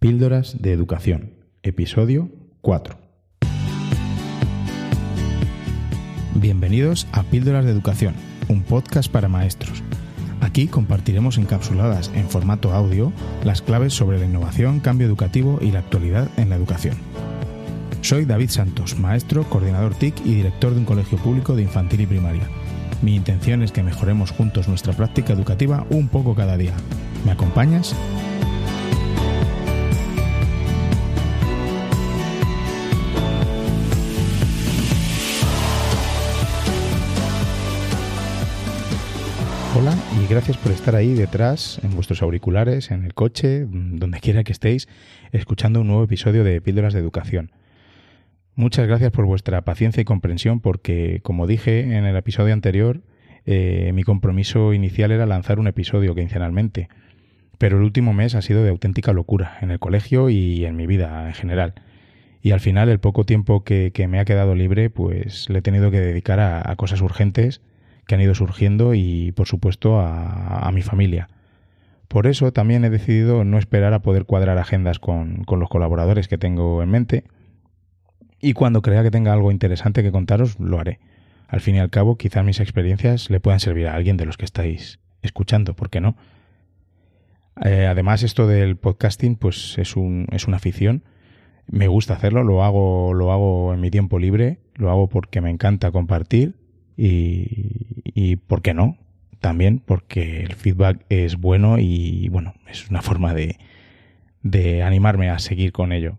Píldoras de Educación, episodio 4. Bienvenidos a Píldoras de Educación, un podcast para maestros. Aquí compartiremos encapsuladas en formato audio las claves sobre la innovación, cambio educativo y la actualidad en la educación. Soy David Santos, maestro, coordinador TIC y director de un colegio público de infantil y primaria. Mi intención es que mejoremos juntos nuestra práctica educativa un poco cada día. ¿Me acompañas? Hola y gracias por estar ahí detrás, en vuestros auriculares, en el coche, donde quiera que estéis, escuchando un nuevo episodio de Píldoras de Educación. Muchas gracias por vuestra paciencia y comprensión porque, como dije en el episodio anterior, eh, mi compromiso inicial era lanzar un episodio quincenalmente, pero el último mes ha sido de auténtica locura en el colegio y en mi vida en general. Y al final el poco tiempo que, me ha quedado libre, pues le he tenido que dedicar a cosas urgentes que han ido surgiendo y, por supuesto, a, mi familia. Por eso también he decidido no esperar a poder cuadrar agendas con, con los colaboradores que tengo en mente y cuando crea que tenga algo interesante que contaros, lo haré. Al fin y al cabo, quizás mis experiencias le puedan servir a alguien de los que estáis escuchando, ¿por qué no? Eh, además, esto del podcasting, pues es, un, es una afición. Me gusta hacerlo, lo hago, lo hago en mi tiempo libre, lo hago porque me encanta compartir y, ¿por qué no? También porque el feedback es bueno y bueno, es una forma de, de animarme a seguir con ello.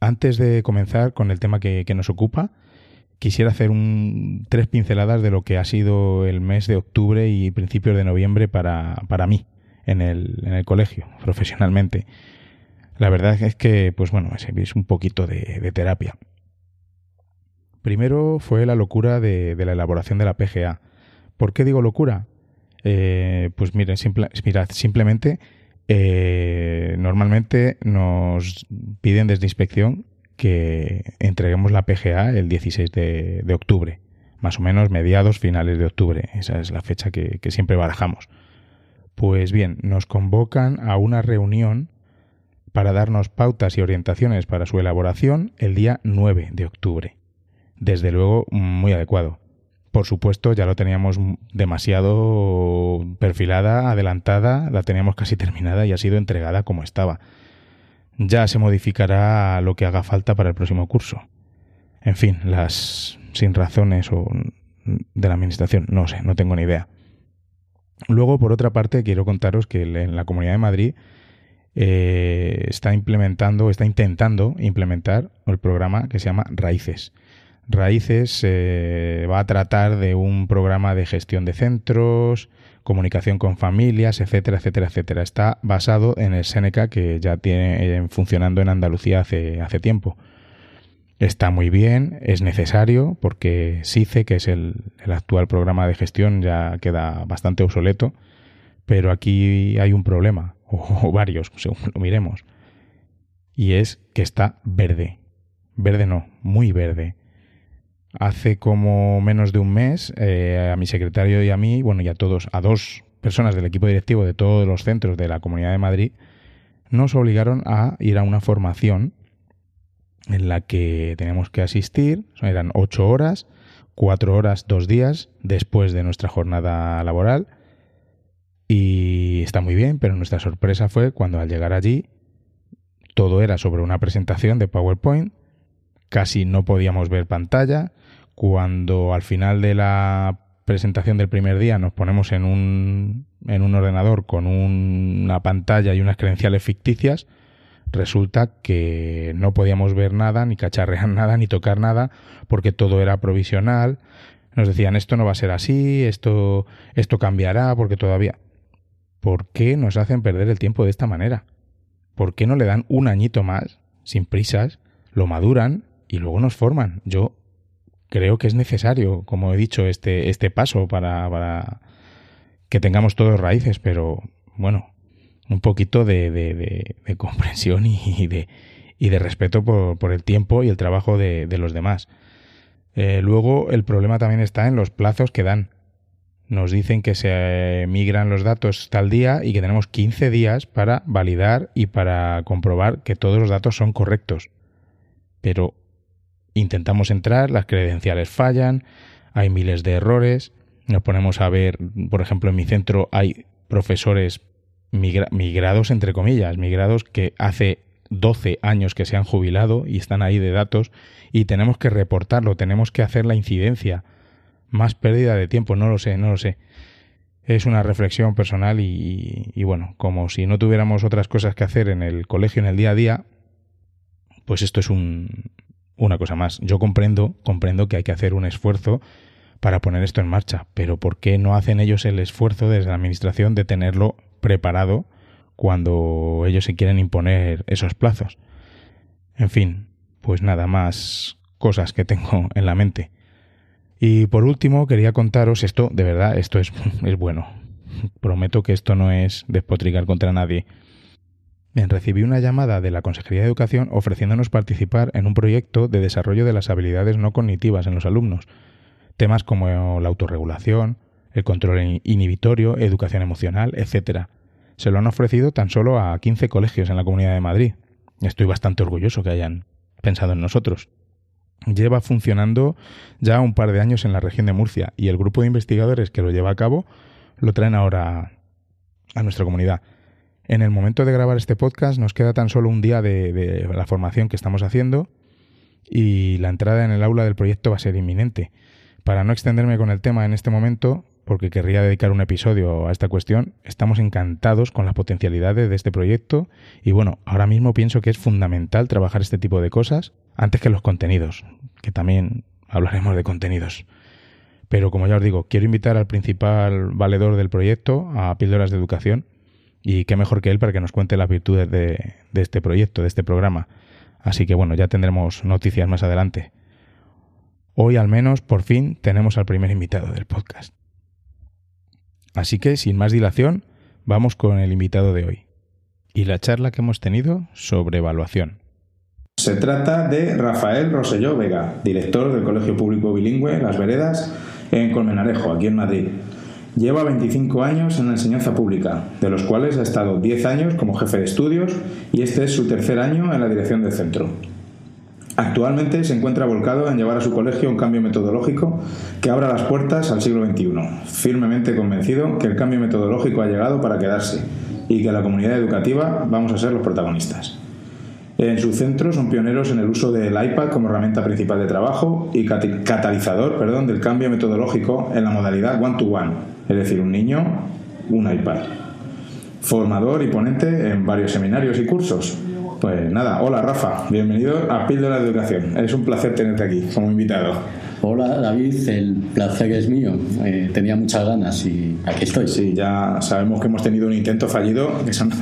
Antes de comenzar con el tema que, nos ocupa, quisiera hacer un, tres pinceladas de lo que ha sido el mes de octubre y principios de noviembre para, para mí en el, en el, colegio, profesionalmente. La verdad es que, pues bueno, es, un poquito de terapia. Primero fue la locura de, la elaboración de la PGA. ¿Por qué digo locura? Eh, pues miren, mirad, simplemente eh, normalmente nos piden desde inspección que entreguemos la PGA el 16 de, octubre, más o menos mediados, finales de octubre. Esa es la fecha que, que siempre barajamos. Pues bien, nos convocan a una reunión para darnos pautas y orientaciones para su elaboración el día 9 de octubre desde luego muy adecuado. Por supuesto, ya lo teníamos demasiado perfilada, adelantada, la teníamos casi terminada y ha sido entregada como estaba. Ya se modificará lo que haga falta para el próximo curso. En fin, las sin razones o de la administración, no sé, no tengo ni idea. Luego, por otra parte, quiero contaros que en la Comunidad de Madrid eh, está implementando, está intentando implementar el programa que se llama Raíces. Raíces va a tratar de un programa de gestión de centros, comunicación con familias, etcétera, etcétera, etcétera. Está basado en el Seneca que ya tiene eh, funcionando en Andalucía hace, hace tiempo. Está muy bien, es necesario porque SICE, que es el, actual programa de gestión, ya queda bastante obsoleto, pero aquí hay un problema, o varios, según lo miremos, y es que está verde. Verde no, muy verde Hace como menos de un mes, eh, a mi secretario y a mí, bueno, y a todos, a dos personas del equipo directivo de todos los centros de la Comunidad de Madrid, nos obligaron a ir a una formación en la que teníamos que asistir, eran ocho horas, cuatro horas, dos días después de nuestra jornada laboral. Y está muy bien, pero nuestra sorpresa fue cuando al llegar allí todo era sobre una presentación de PowerPoint, casi no podíamos ver pantalla, cuando al final de la presentación del primer día nos ponemos en un, en un ordenador con una pantalla y unas credenciales ficticias, resulta que no podíamos ver nada, ni cacharrear nada, ni tocar nada, porque todo era provisional. Nos decían esto no va a ser así, esto, esto cambiará, porque todavía. ¿Por qué nos hacen perder el tiempo de esta manera? ¿Por qué no le dan un añito más, sin prisas, lo maduran y luego nos forman? Yo creo que es necesario, como he dicho, este, este paso para, para que tengamos todos raíces, pero bueno, un poquito de, de, comprensión y de, y de respeto por, por, el tiempo y el trabajo de, los demás. Eh, luego, el problema también está en los plazos que dan. nos dicen que se migran los datos tal día y que tenemos 15 días para validar y para comprobar que todos los datos son correctos. Pero intentamos entrar, las credenciales fallan, hay miles de errores, nos ponemos a ver, por ejemplo, en mi centro hay profesores migrados, entre comillas, migrados que hace 12 años que se han jubilado y están ahí de datos y tenemos que reportarlo, tenemos que hacer la incidencia más pérdida de tiempo, no lo sé, no lo sé. Es una reflexión personal y, bueno, como si no tuviéramos otras cosas que hacer en el colegio en el día a día, pues esto es un, una cosa más. Yo comprendo, comprendo que hay que hacer un esfuerzo para poner esto en marcha, pero ¿por qué no hacen ellos el esfuerzo desde la administración de tenerlo preparado cuando ellos se quieren imponer esos plazos? En fin, pues nada más cosas que tengo en la mente. Y por último, quería contaros esto, de verdad, esto es, es bueno. Prometo que esto no es despotricar contra nadie. Recibí una llamada de la Consejería de Educación ofreciéndonos participar en un proyecto de desarrollo de las habilidades no cognitivas en los alumnos. Temas como la autorregulación, el control inhibitorio, educación emocional, etc. Se lo han ofrecido tan solo a 15 colegios en la Comunidad de Madrid. Estoy bastante orgulloso que hayan pensado en nosotros lleva funcionando ya un par de años en la región de Murcia y el grupo de investigadores que lo lleva a cabo lo traen ahora a nuestra comunidad. En el momento de grabar este podcast nos queda tan solo un día de, la formación que estamos haciendo y la entrada en el aula del proyecto va a ser inminente. Para no extenderme con el tema en este momento, porque querría dedicar un episodio a esta cuestión, estamos encantados con las potencialidades de este proyecto y bueno, ahora mismo pienso que es fundamental trabajar este tipo de cosas antes que los contenidos, que también hablaremos de contenidos. Pero como ya os digo, quiero invitar al principal valedor del proyecto, a Píldoras de Educación, y qué mejor que él para que nos cuente las virtudes de, de este proyecto, de este programa. Así que bueno, ya tendremos noticias más adelante. Hoy al menos, por fin, tenemos al primer invitado del podcast. Así que, sin más dilación, vamos con el invitado de hoy y la charla que hemos tenido sobre evaluación. Se trata de Rafael Roselló Vega, director del Colegio Público Bilingüe Las Veredas en Colmenarejo, aquí en Madrid. Lleva 25 años en la enseñanza pública, de los cuales ha estado 10 años como jefe de estudios y este es su tercer año en la dirección del centro. Actualmente se encuentra volcado en llevar a su colegio un cambio metodológico que abra las puertas al siglo XXI, firmemente convencido que el cambio metodológico ha llegado para quedarse y que la comunidad educativa vamos a ser los protagonistas. En su centro son pioneros en el uso del iPad como herramienta principal de trabajo y catalizador del cambio metodológico en la modalidad one-to-one, es decir, un niño, un iPad. Formador y ponente en varios seminarios y cursos, pues nada, hola Rafa, bienvenido a Píldora de Educación. Es un placer tenerte aquí como invitado. Hola David, el placer es mío. Eh, tenía muchas ganas y aquí estoy. Sí, ya sabemos que hemos tenido un intento fallido, eso no,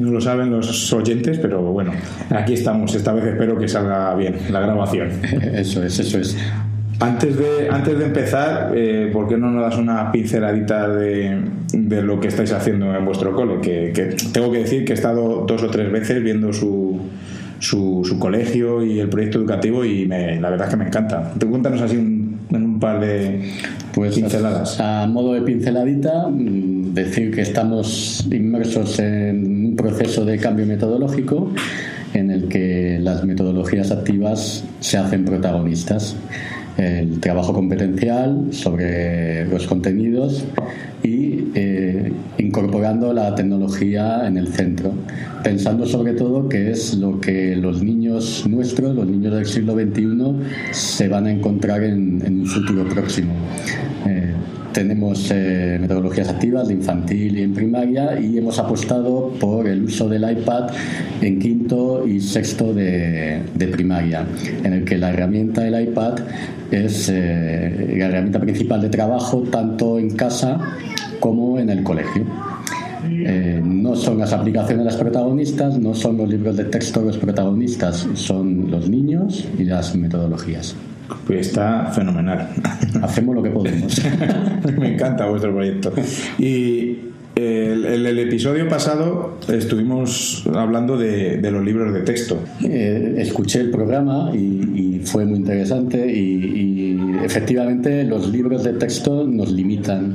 lo saben los oyentes, pero bueno, aquí estamos. Esta vez espero que salga bien la grabación. Eso es, eso es. Antes de, antes de empezar, eh, ¿por qué no nos das una pinceladita de, de, lo que estáis haciendo en vuestro cole? Que, que, tengo que decir que he estado dos o tres veces viendo su, su, su colegio y el proyecto educativo y me, la verdad es que me encanta. Cuéntanos así un, en un par de pues pinceladas. A, modo de pinceladita, mm, decir que estamos inmersos en un proceso de cambio metodológico en el que las metodologías activas se hacen protagonistas el trabajo competencial sobre los contenidos y eh, incorporando la tecnología en el centro, pensando sobre todo que es lo que los niños nuestros, los niños del siglo XXI, se van a encontrar en, un futuro próximo. Eh, tenemos eh, metodologías activas de infantil y en primaria y hemos apostado por el uso del iPad en quinto y sexto de, primaria, en el que la herramienta del iPad es eh, la herramienta principal de trabajo tanto en casa como en el colegio. No son las aplicaciones las protagonistas, no son los libros de texto los protagonistas, son los niños y las metodologías. Pues está fenomenal. Hacemos lo que podemos. Me encanta vuestro proyecto. Y El, el, episodio pasado estuvimos hablando de, de los libros de texto. Eh, escuché el programa y, y, fue muy interesante y, y, efectivamente los libros de texto nos limitan.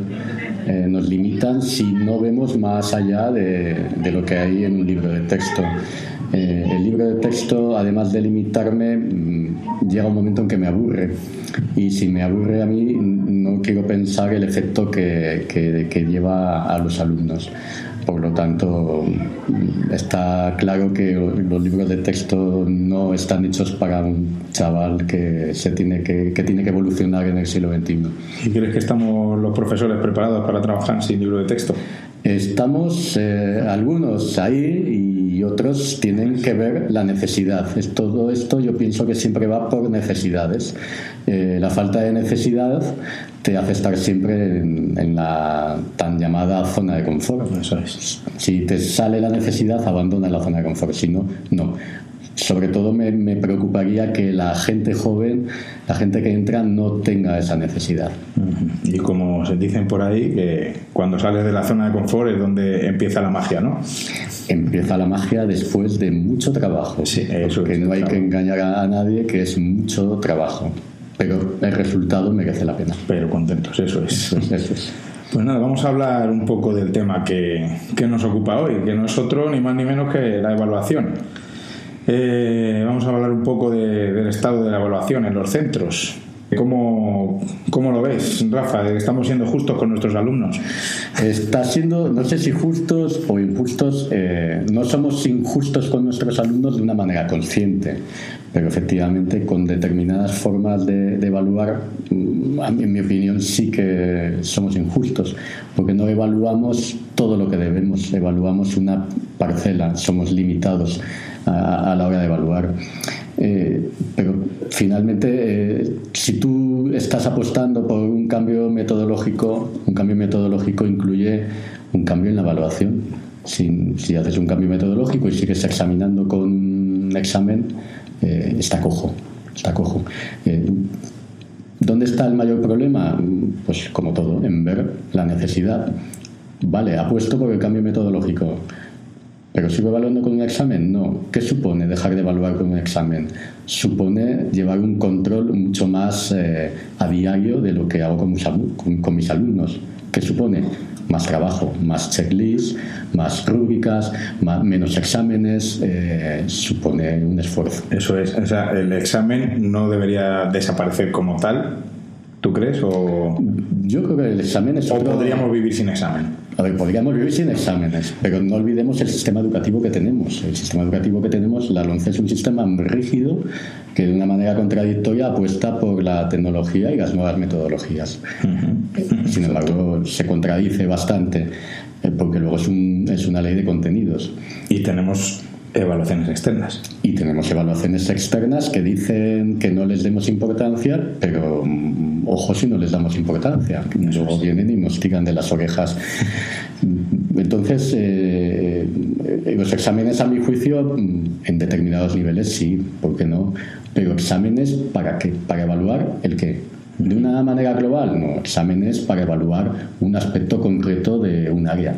Eh, nos limitan si no vemos más allá de, de, lo que hay en un libro de texto. Eh, el libro de texto, además de limitarme, mm, llega un momento en que me aburre. Y si me aburre a mí, no quiero pensar el efecto que, que, que lleva a los alumnos. Por lo tanto, mm, está claro que los libros de texto no están hechos para un chaval que, se tiene que, que tiene que evolucionar en el siglo XXI. ¿Y crees que estamos los profesores preparados para trabajar sin libro de texto? Estamos eh, algunos ahí y otros tienen que ver la necesidad. Es, todo esto yo pienso que siempre va por necesidades. Eh, la falta de necesidad te hace estar siempre en, en, la tan llamada zona de confort. Eso es. Si te sale la necesidad, abandona la zona de confort. Si no, no sobre todo me, me, preocuparía que la gente joven, la gente que entra, no tenga esa necesidad. Y como se dicen por ahí, que cuando sales de la zona de confort es donde empieza la magia, ¿no? Empieza la magia después de mucho trabajo. Sí, eso es no hay trabajo. que engañar a nadie que es mucho trabajo. Pero el resultado merece la pena. Pero contentos, eso es. Eso es, eso es. Pues nada, vamos a hablar un poco del tema que, que nos ocupa hoy, que no es otro ni más ni menos que la evaluación. Eh, vamos a hablar un poco de, del estado de la evaluación en los centros. ¿Cómo, ¿Cómo, lo ves, Rafa? ¿Estamos siendo justos con nuestros alumnos? Está siendo, no sé si justos o injustos, eh, no somos injustos con nuestros alumnos de una manera consciente, pero efectivamente con determinadas formas de, de evaluar, en mi opinión sí que somos injustos, porque no evaluamos todo lo que debemos, evaluamos una parcela, somos limitados a, a la hora de evaluar. Eh, pero finalmente, eh, si tú estás apostando por un cambio metodológico, un cambio metodológico incluye un cambio en la evaluación. Si, haces un cambio metodológico y sigues examinando con un examen, eh, está cojo. Está cojo. ¿Dónde está el mayor problema? Pues como todo, en ver la necesidad. Vale, apuesto por el cambio metodológico. ¿Pero sigo evaluando con un examen? No. ¿Qué supone dejar de evaluar con un examen? Supone llevar un control mucho más eh, a diario de lo que hago con mis, con, con mis alumnos. ¿Qué supone? Más trabajo, más checklists, más rúbricas, más, menos exámenes, eh, supone un esfuerzo. Eso es. O sea, el examen no debería desaparecer como tal, ¿tú crees? O... Yo creo que el examen es ¿O otro... podríamos vivir sin examen? A ver, podríamos vivir sin exámenes, pero no olvidemos el sistema educativo que tenemos. El sistema educativo que tenemos, la LONCE es un sistema muy rígido que de una manera contradictoria apuesta por la tecnología y las nuevas metodologías. Uh -huh. Sin embargo, se contradice bastante eh, porque luego es, un, es una ley de contenidos. Y tenemos evaluaciones externas. Y tenemos evaluaciones externas que dicen que no les demos importancia, pero um, ojo si no les damos importancia. Luego vienen y nos tiran de las orejas. Entonces, eh, los exámenes, a mi juicio, en determinados niveles sí, ¿por qué no? Pero exámenes para qué? Para evaluar el qué. De una manera global, no. Exámenes para evaluar un aspecto concreto de un área.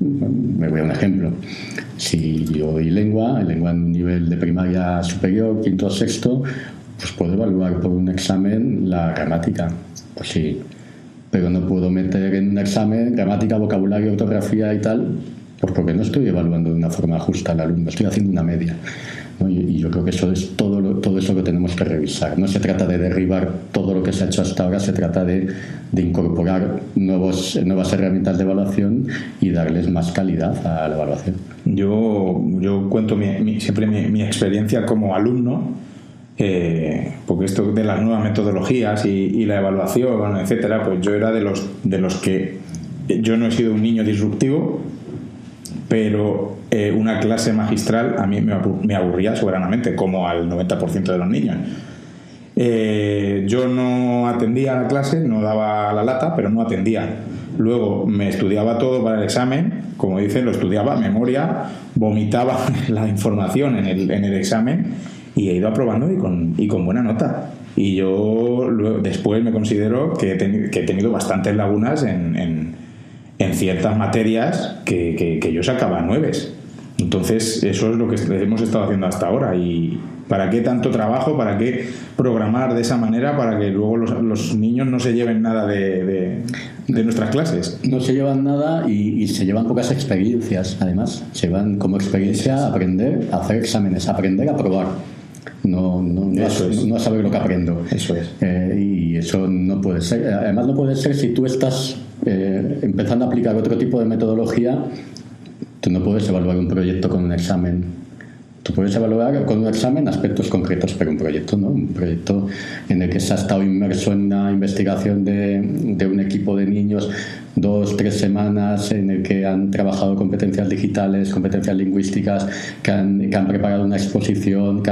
Me voy a un ejemplo. Si yo doy lengua, lengua en un nivel de primaria superior, quinto o sexto, pues puedo evaluar por un examen la gramática. Pues sí. Pero no puedo meter en un examen gramática, vocabulario, ortografía y tal, pues porque no estoy evaluando de una forma justa al alumno, estoy haciendo una media. Y, yo creo que eso es todo, lo, todo eso que tenemos que revisar. No se trata de derribar todo lo que se ha hecho hasta ahora, se trata de, de incorporar nuevos, nuevas herramientas de evaluación y darles más calidad a la evaluación. Yo, yo cuento mi, siempre mi, mi, experiencia como alumno, eh, porque esto de las nuevas metodologías y, y, la evaluación, etcétera, pues yo era de los, de los que yo no he sido un niño disruptivo, pero eh, una clase magistral a mí me aburría soberanamente, como al 90% de los niños. Eh, yo no atendía la clase, no daba la lata, pero no atendía. Luego me estudiaba todo para el examen, como dicen, lo estudiaba a memoria, vomitaba la información en el, en el examen y he ido aprobando y con, y con buena nota. Y yo luego, después me considero que he, tenido, que he tenido bastantes lagunas en, en en ciertas materias que, que, que yo sacaba nueves. Entonces, eso es lo que hemos estado haciendo hasta ahora. ¿Y para qué tanto trabajo? ¿Para qué programar de esa manera para que luego los, niños no se lleven nada de, nuestras clases? No se llevan nada y, se llevan pocas experiencias, además. Se llevan como experiencia a aprender, a hacer exámenes, a aprender a probar. No, no, no, a, saber lo que aprendo. Eso es. Eh, y eso no puede ser. Además, no puede ser si tú estás eh, empezando a aplicar otro tipo de metodología Tú no puedes evaluar un proyecto con un examen. Tú puedes evaluar con un examen aspectos concretos, pero un proyecto no. Un proyecto en el que se ha estado inmerso en una investigación de, de un equipo de niños dos, tres semanas en el que han trabajado competencias digitales, competencias lingüísticas, que han, que han preparado una exposición,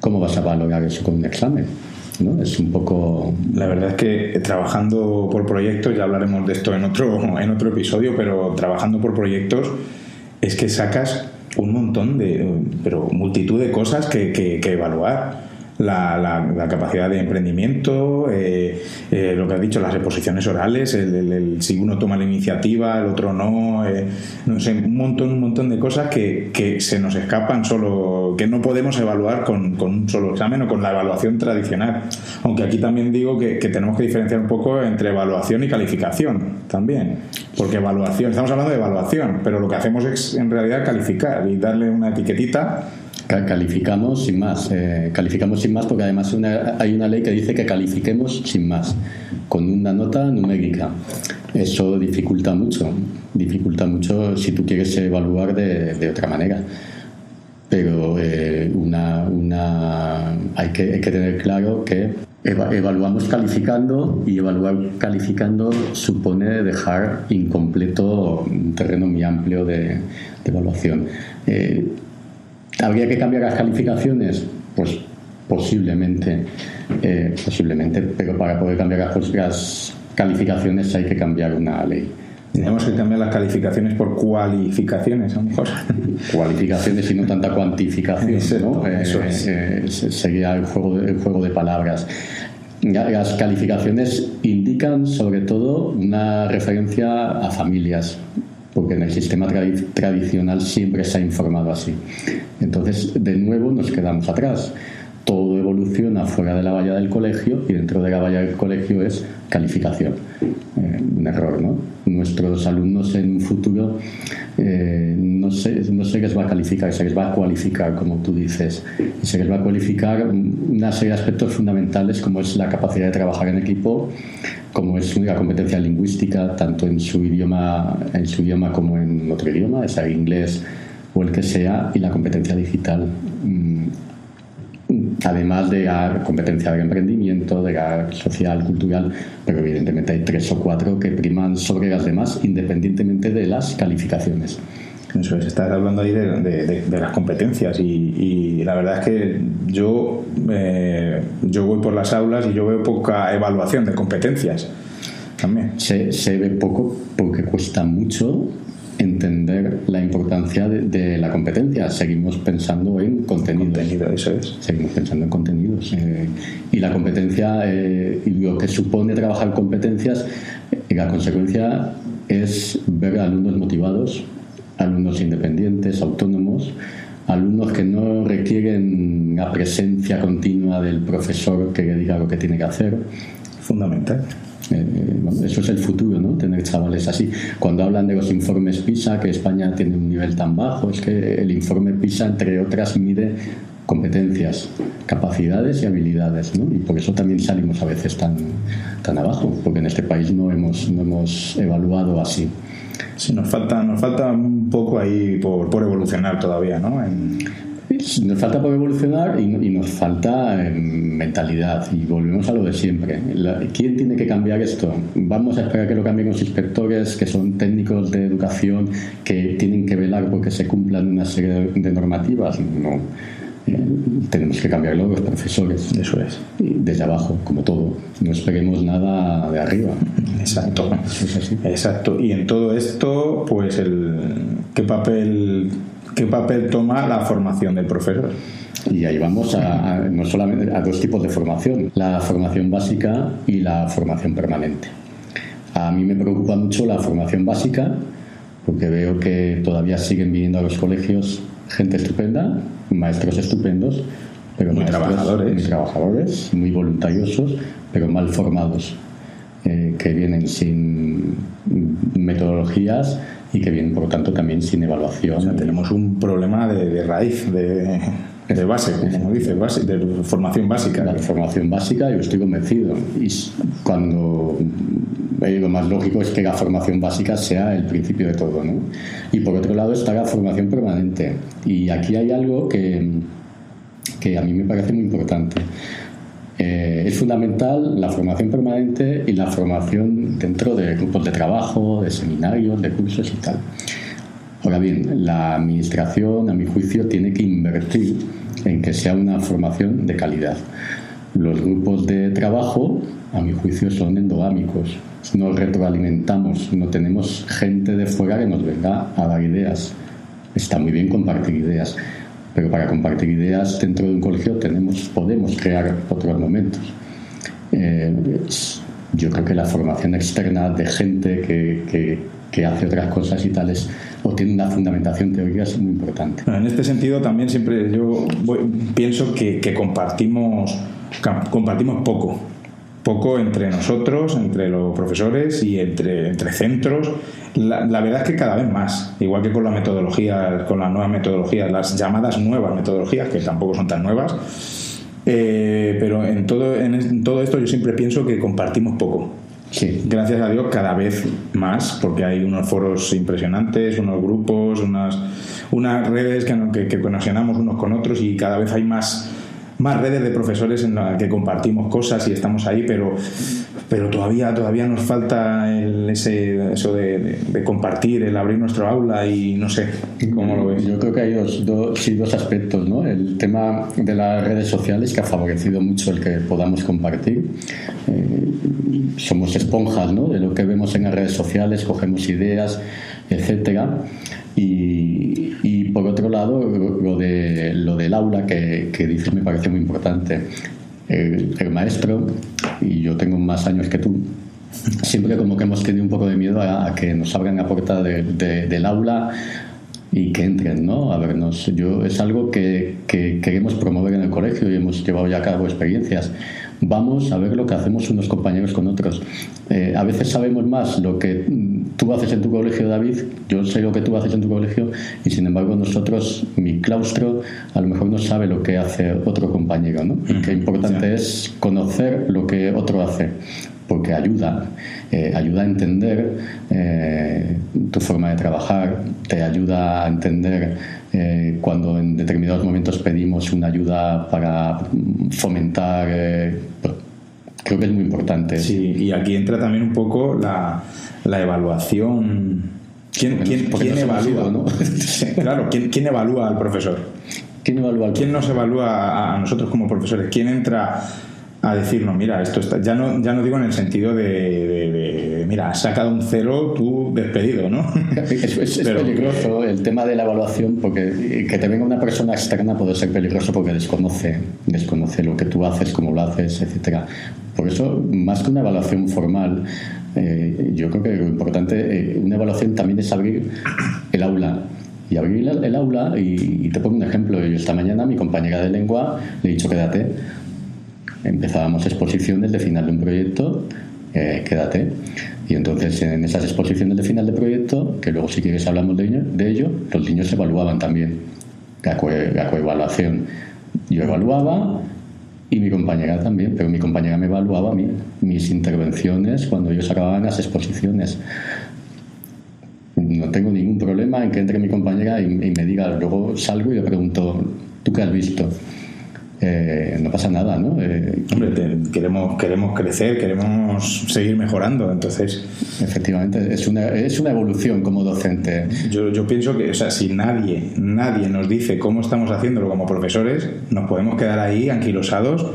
¿cómo vas a valorar eso con un examen? ¿No? Es un poco... La verdad es que trabajando por proyectos, ya hablaremos de esto en otro, en otro episodio, pero trabajando por proyectos es que sacas un montón de, pero multitud de cosas que, que, que evaluar la, la, capacidad de emprendimiento, eh, eh, lo que has dicho, las exposiciones orales, el, si uno toma la iniciativa, el otro no, eh, no sé, un montón, un montón de cosas que, que, se nos escapan solo, que no podemos evaluar con, un solo examen o con la evaluación tradicional. Aunque aquí también digo que tenemos que diferenciar un poco entre evaluación y calificación también, porque evaluación, estamos hablando de evaluación, pero lo que hacemos es en realidad calificar y darle una etiquetita Calificamos sin más, eh, calificamos sin más porque además hay una ley que dice que califiquemos sin más, con una nota numérica. Eso dificulta mucho, dificulta mucho si tú quieres evaluar de, otra manera. Pero eh, una, una, hay, que, tener claro que evaluamos calificando y evaluar calificando supone dejar incompleto un terreno muy amplio de, evaluación. Eh, ¿Habría que cambiar las calificaciones? Pues posiblemente, eh, posiblemente, pero para poder cambiar las calificaciones hay que cambiar una ley. Tenemos que cambiar las calificaciones por cualificaciones, a lo mejor. Cualificaciones y no tanta cuantificación, ¿no? Eso eh, eh, sería el juego, de, juego de palabras. Las calificaciones indican sobre todo una referencia a familias, porque en el sistema tradicional siempre se ha informado así. Entonces, de nuevo, nos quedamos atrás. Todo evoluciona fuera de la valla del colegio y dentro de la valla del colegio es calificación. Eh, un error, ¿no? Nuestros alumnos en un futuro eh, no, sé, no qué les va a calificar, se les va a cualificar, como tú dices, y se les va a cualificar una serie de aspectos fundamentales como es la capacidad de trabajar en equipo, como es la competencia lingüística, tanto en su idioma, en su idioma como en otro idioma, sea inglés o el que sea, y la competencia digital. Mm, además de la competencia de emprendimiento, de la social, cultural, pero evidentemente hay tres o cuatro que priman sobre las demás independientemente de las calificaciones. Eso es, estás hablando ahí de, las competencias y, la verdad es que yo, eh, yo voy por las aulas y yo veo poca evaluación de competencias también. Se, se ve poco porque cuesta mucho entender la importancia de, la competencia. Seguimos pensando en contenidos. Contenido, eso es. Seguimos pensando en contenidos. Eh, y la competencia, eh, y lo que supone trabajar competencias, eh, la consecuencia es ver a alumnos motivados, alumnos independientes, autónomos, alumnos que no requieren la presencia continua del profesor que le diga lo que tiene que hacer. Fundamental. Eh, eso es el futuro, ¿no? Tener chavales así. Cuando hablan de los informes PISA, que España tiene un nivel tan bajo, es que el informe PISA, entre otras, mide competencias, capacidades y habilidades, ¿no? Y por eso también salimos a veces tan, tan abajo, porque en este país no hemos, no hemos evaluado así. Sí, nos falta, nos falta un poco ahí por, por evolucionar todavía, ¿no? Nos falta por evolucionar y, nos falta eh, mentalidad y volvemos a lo de siempre. ¿Quién tiene que cambiar esto? ¿Vamos a esperar que lo cambien los inspectores, que son técnicos de educación, que tienen que velar porque se cumplan una serie de normativas? No. Tenemos que cambiarlo los profesores. Eso es. Desde abajo, como todo. No esperemos nada de arriba. Exacto. Exacto. Y en todo esto, pues el qué papel ¿Qué papel toma la formación del profesor? Y ahí vamos a, no solamente a dos tipos de formación, la formación básica y la formación permanente. A mí me preocupa mucho la formación básica, porque veo que todavía siguen viniendo a los colegios gente estupenda, maestros estupendos, pero muy trabajadores. muy trabajadores, muy voluntariosos, pero mal formados, eh, que vienen sin metodologías y que vienen, por lo tanto, también sin evaluación. O sea, tenemos un problema de, de raíz, de, de base, como dices, base, de formación básica. La formación básica, yo estoy convencido. Y cuando lo más lógico es que la formación básica sea el principio de todo. ¿no? Y por otro lado está la formación permanente. Y aquí hay algo que, que a mí me parece muy importante. Eh, es fundamental la formación permanente y la formación dentro de grupos de trabajo, de seminarios, de cursos y tal. Ahora bien, la administración, a mi juicio, tiene que invertir en que sea una formación de calidad. Los grupos de trabajo, a mi juicio, son endogámicos. Nos retroalimentamos, no tenemos gente de fuera que nos venga a dar ideas. Está muy bien compartir ideas, pero para compartir ideas dentro de un colegio tenemos, podemos crear otros momentos. Eh, yo creo que la formación externa de gente que, que, que hace otras cosas y tales o tiene una fundamentación teórica muy importante. En este sentido también siempre yo pienso que, que compartimos, compartimos poco poco entre nosotros, entre los profesores y entre, entre centros. La, la, verdad es que cada vez más, igual que con la metodología, con las nuevas metodologías, las llamadas nuevas metodologías, que tampoco son tan nuevas, eh, pero en todo, en todo esto yo siempre pienso que compartimos poco. Sí. Gracias a Dios cada vez más, porque hay unos foros impresionantes, unos grupos, unas, unas redes que, que, que unos con otros y cada vez hay más más redes de profesores en las que compartimos cosas y estamos ahí, pero, pero todavía, todavía nos falta el, ese, eso de, compartir, el abrir nuestro aula y no sé, ¿cómo lo ves? Yo creo que hay dos, dos aspectos, ¿no? El tema de las redes sociales que ha favorecido mucho el que podamos compartir. Eh, somos esponjas, ¿no? De lo que vemos en las redes sociales, cogemos ideas, etcétera. Y, y, por otro lado, lo, de, lo del aula que, que dices me parece muy importante. El, el, maestro, y yo tengo más años que tú, siempre como que hemos tenido un poco de miedo a, a que nos abran la puerta de, de, del aula y que entren ¿no? a vernos. Yo, es algo que, que queremos promover en el colegio y hemos llevado ya a cabo experiencias vamos a ver lo que hacemos unos compañeros con otros. Eh, a veces sabemos más lo que tú haces en tu colegio, David, yo sé lo que tú haces en tu colegio y sin embargo nosotros, mi claustro, a lo mejor no sabe lo que hace otro compañero. ¿no? Y qué importante es conocer lo que otro hace porque ayuda, eh, ayuda a entender eh, tu forma de trabajar, te ayuda a entender eh, cuando en determinados momentos pedimos una ayuda para fomentar, creo que es muy importante. Sí, y aquí entra también un poco la, la evaluación. ¿Quién, quién, ¿quién no evalúa? ¿no? claro, ¿quién, ¿quién, evalúa al profesor? ¿Quién evalúa al ¿Quién nos evalúa a nosotros como profesores? ¿Quién entra a decirnos, mira, esto está, ya no, ya no digo en el sentido de mira, has sacado un cero, tú despedido, ¿no? Es, es, Pero, es, peligroso el tema de la evaluación, porque que te venga una persona externa puede ser peligroso porque desconoce, desconoce lo que tú haces, cómo lo haces, etcétera. Por eso, más que una evaluación formal, eh, yo creo que lo importante, eh, una evaluación también es abrir el aula y abrir el, el aula, y, y, te pongo un ejemplo, yo esta mañana a mi compañera de lengua le he dicho quédate, empezábamos exposiciones de final de un proyecto, eh, quédate. Y entonces en esas exposiciones de final de proyecto, que luego si quieres hablamos de ello, de ello los niños se evaluaban también, la, co coevaluación. Yo evaluaba y mi compañera también, pero mi compañera me evaluaba a mí, mis intervenciones cuando ellos acababan las exposiciones. No tengo ningún problema en que entre mi compañera y, y me diga, luego salgo y le pregunto, ¿tú qué has visto? Eh, no pasa nada, ¿no? Eh, Hombre, te, queremos, queremos crecer, queremos seguir mejorando, entonces... Efectivamente, es una, es una evolución como docente. Yo, yo pienso que, o sea, si nadie, nadie nos dice cómo estamos haciéndolo como profesores, nos podemos quedar ahí anquilosados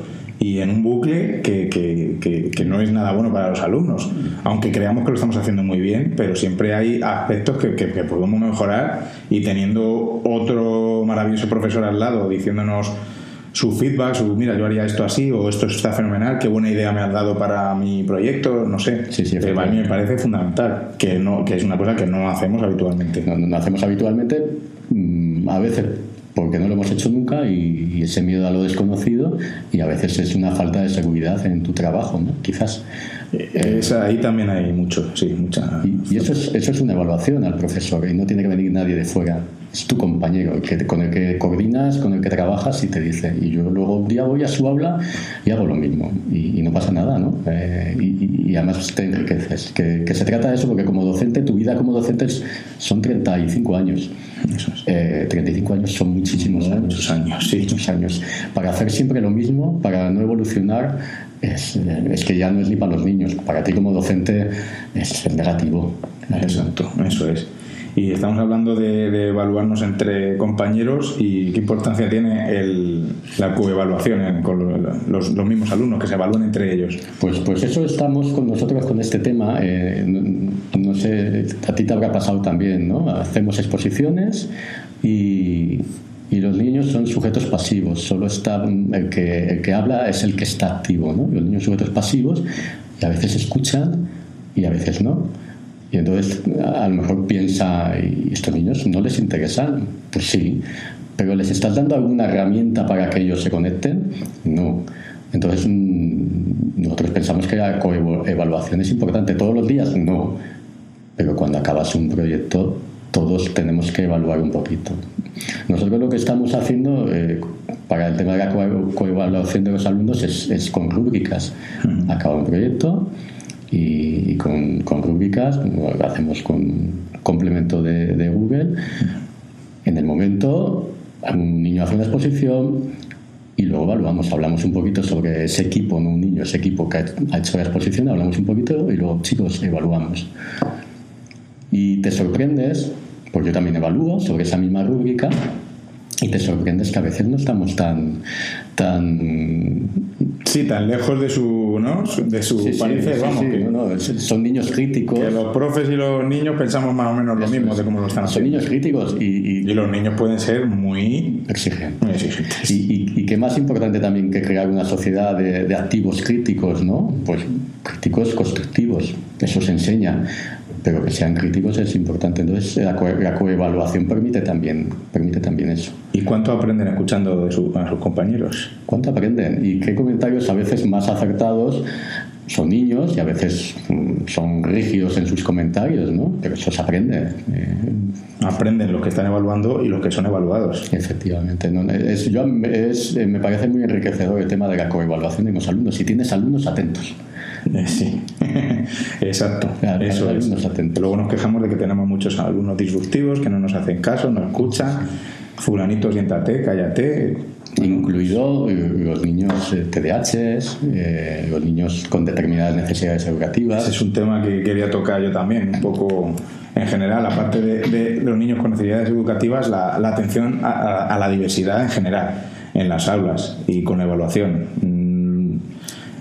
y en un bucle que, que, que, que, no es nada bueno para los alumnos. Aunque creamos que lo estamos haciendo muy bien, pero siempre hay aspectos que, podemos mejorar y teniendo otro maravilloso profesor al lado diciéndonos su feedback, su mira, yo haría esto así o esto está fenomenal, qué buena idea me has dado para mi proyecto, no sé. Sí, sí, Eh, a mí me parece fundamental, que no que es una cosa que no hacemos habitualmente. No, no hacemos habitualmente, mm, a veces porque no lo hemos hecho nunca y, y ese miedo a lo desconocido y a veces es una falta de seguridad en tu trabajo, ¿no? Quizás. Eh, ahí también hay mucho, sí, mucha. Y, y eso, es, eso es una evaluación al profesor y no tiene que venir nadie de fuera. Es tu compañero, el que, con el que coordinas, con el que trabajas y te dice. Y yo luego un día voy a su aula y hago lo mismo. Y, y no pasa nada, ¿no? Eh, y, y- y además te enriqueces. Que, que se trata de eso porque como docente, tu vida como docente es- son 35 años. Eso es. Eh, 35 años son muchísimos años. Muchos años, sí. Muchos años. Para hacer siempre lo mismo, para no evolucionar, es, eh, es que ya no es ni para los niños. Para ti como docente es negativo. Exacto, eso es. Y estamos hablando de, de evaluarnos entre compañeros y qué importancia tiene el, la coevaluación con lo- los, los mismos alumnos, que se evalúen entre ellos. Pues, pues eso estamos con nosotros con este tema. eh, no, no sé, a ti te habrá pasado también, ¿no? Hacemos exposiciones y, y los niños son sujetos pasivos. Solo está el que, el que habla es el que está activo, ¿no? Los niños sujetos pasivos y a veces escuchan y a veces no. Y entonces a lo mejor piensa, ¿y estos niños no les interesan? Pues sí, pero ¿les estás dando alguna herramienta para que ellos se conecten? No. Entonces mm, nosotros pensamos que la coevaluación es importante. ¿Todos los días? No. Pero cuando acabas un proyecto, todos tenemos que evaluar un poquito. Nosotros lo que estamos haciendo eh, para el tema de la co- coevaluación de los alumnos es, es con rúbricas. Acaba un proyecto y, con, con rúbricas lo hacemos con complemento de, de Google. En el momento, un niño hace una exposición y luego evaluamos, hablamos un poquito sobre ese equipo, no un niño, ese equipo que ha hecho la exposición, hablamos un poquito y luego, chicos, evaluamos. Y te sorprendes, porque yo también evalúo sobre esa misma rúbrica, y te sorprendes que a veces no estamos tan, tan Sí, tan lejos de su, ¿no? De su Sí, parecer, sí, vamos. sí, que, no, no, son niños críticos. que los profes y los niños pensamos más o menos lo mismo de cómo lo están Son haciendo. niños críticos y, y Y los niños pueden ser muy, exigen. muy exigentes. Y, y, qué más importante también que crear una sociedad de, de activos críticos, ¿no? Pues críticos constructivos, eso se enseña, pero que sean críticos es importante. Entonces la, co- la coevaluación permite también, permite también eso. ¿Y cuánto aprenden escuchando de su- a sus compañeros? ¿Cuánto aprenden? ¿Y qué comentarios a veces más acertados? Son niños y a veces mm, son rígidos en sus comentarios, ¿no? Pero eso se aprende. eh, Aprenden los que están evaluando y los que son evaluados. Efectivamente, ¿no? es, yo, es, eh, me parece muy enriquecedor el tema de la coevaluación de los alumnos. Si tienes alumnos atentos, Sí, exacto. Claro, Eso es. Luego nos quejamos de que tenemos muchos alumnos disruptivos que no nos hacen caso, no escuchan. Fulanito, siéntate, cállate. incluido eh, los niños eh, TDAH, eh, los niños con determinadas necesidades Ese educativas. es un tema que quería tocar yo también, un poco en general, aparte de, de los niños con necesidades educativas, la, la atención a, a- a la diversidad en general en las aulas y con evaluación.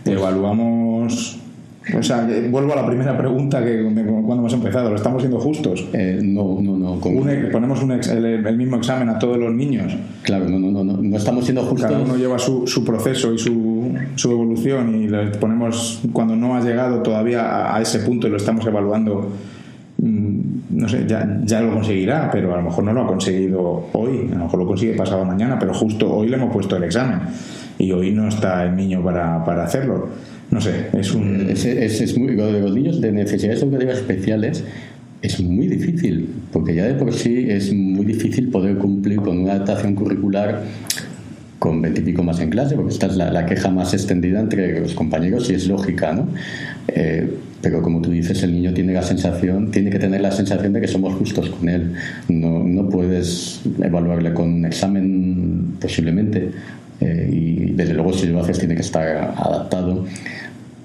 Mm, Evaluamos. O sea, vuelvo a la primera pregunta que cuando hemos empezado. ¿Lo estamos siendo justos? Eh, no, no, no. Un ponemos un ex- el, el mismo examen a todos los niños. claro, no, no, no, no, no estamos siendo justos. Cada uno lleva su, su proceso y su, su evolución y le ponemos, cuando no ha llegado todavía a, a ese punto y lo estamos evaluando, mm, no sé, ya, ya lo conseguirá, pero a lo mejor no lo ha conseguido hoy, a lo mejor lo consigue pasado mañana, pero justo hoy le hemos puesto el examen y hoy no está el niño para, para hacerlo. No sé, es un... Es, es- es muy, los niños de necesidades educativas especiales es muy difícil, porque ya de por sí es muy difícil poder cumplir con una adaptación curricular con veintipico más en clase, porque esta es la, la queja más extendida entre los compañeros y es lógica, ¿no? Eh, pero como tú dices, el niño tiene la sensación, tiene que tener la sensación de que somos justos con él. No, no puedes evaluarle con un examen posiblemente. Eh, y desde luego si lo haces tiene que estar adaptado.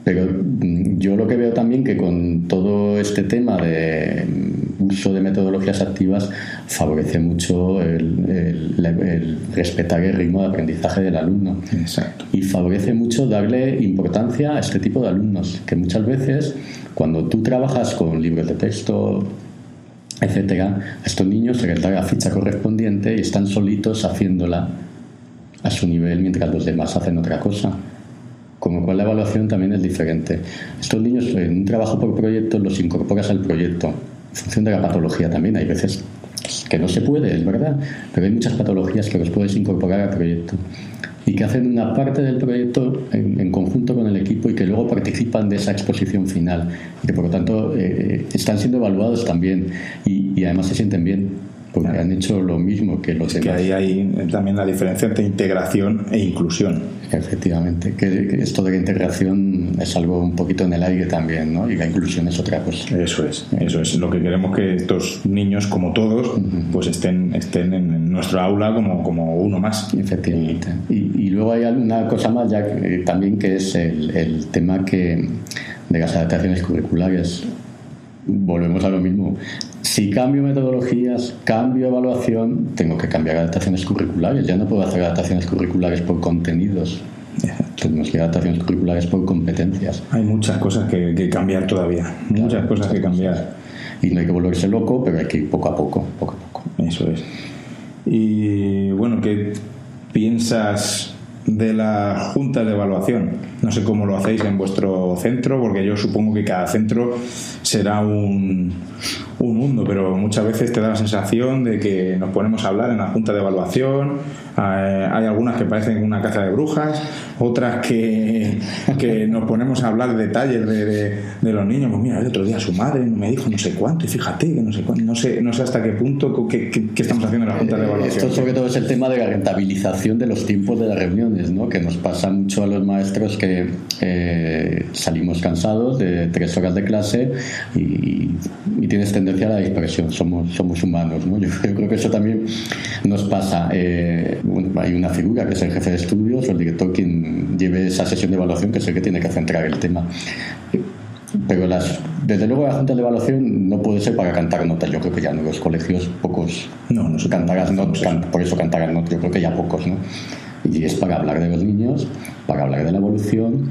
Pero mm, yo lo que veo también que con todo este tema de mm, uso de metodologías activas favorece mucho el, el- el respetar el ritmo de aprendizaje del alumno. Exacto. Y favorece mucho darle importancia a este tipo de alumnos, que muchas veces cuando tú trabajas con libros de texto, etcétera, a estos niños se les da la ficha correspondiente y están solitos haciéndola a su nivel mientras los demás hacen otra cosa. Con lo cual la evaluación también es diferente. Estos niños en un trabajo por proyecto los incorporas al proyecto, en función de la patología también. Hay veces que no se puede, es verdad, pero hay muchas patologías que los puedes incorporar al proyecto y que hacen una parte del proyecto en, conjunto con el equipo y que luego participan de esa exposición final y que por lo tanto eh, están siendo evaluados también y además se sienten bien porque han hecho lo mismo que los es Que ahí hay también la diferencia entre integración e inclusión. Efectivamente, que, esto de la integración es algo un poquito en el aire también, ¿no? Y la inclusión es otra cosa. Eso es, eso es. Lo que queremos que estos niños, como todos, pues estén, estén en nuestro aula como, como uno más. Efectivamente. Y, luego hay una cosa más ya también que es el, el tema que de las adaptaciones curriculares volvemos a lo mismo. Si cambio metodologías, cambio evaluación, tengo que cambiar adaptaciones curriculares. Ya no puedo hacer adaptaciones curriculares por contenidos. Tenemos que adaptaciones curriculares por competencias. Hay muchas cosas que, cambiar todavía. Muchas cosas que cambiar. Y no hay que volverse loco, pero hay que ir poco a poco, poco a poco. Eso es. Y bueno, ¿qué piensas de la junta de evaluación. No sé cómo lo hacéis en vuestro centro, porque yo supongo que cada centro será un, un mundo, pero muchas veces te da la sensación de que nos ponemos a hablar en la junta de evaluación. Eh, hay algunas que parecen una caza de brujas, otras que, que nos ponemos a hablar detalles de, de, los niños. Pues mira, el otro día su madre me dijo no sé cuánto, y fíjate que no sé cuánto, no sé, no sé hasta qué punto qué, estamos haciendo en la junta de eh, evaluación. Esto sobre todo es el tema de la rentabilización de los tiempos de las reuniones, ¿no? que nos pasa mucho a los maestros que eh, salimos cansados de tres horas de clase y, y tienes tendencia a la dispersión, somos, somos humanos. ¿no? Yo, creo que eso también nos pasa. Eh, hay una figura que es el jefe de estudios o el director quien lleve esa sesión de evaluación, que es el que tiene que centrar el tema. Pero las, desde luego la junta de evaluación no puede ser para cantar notas. Yo creo que ya en los colegios pocos no, no cantarán notas, por eso cantarán notas. Yo creo que ya pocos, ¿no? Y es para hablar de los niños, para hablar de la evolución,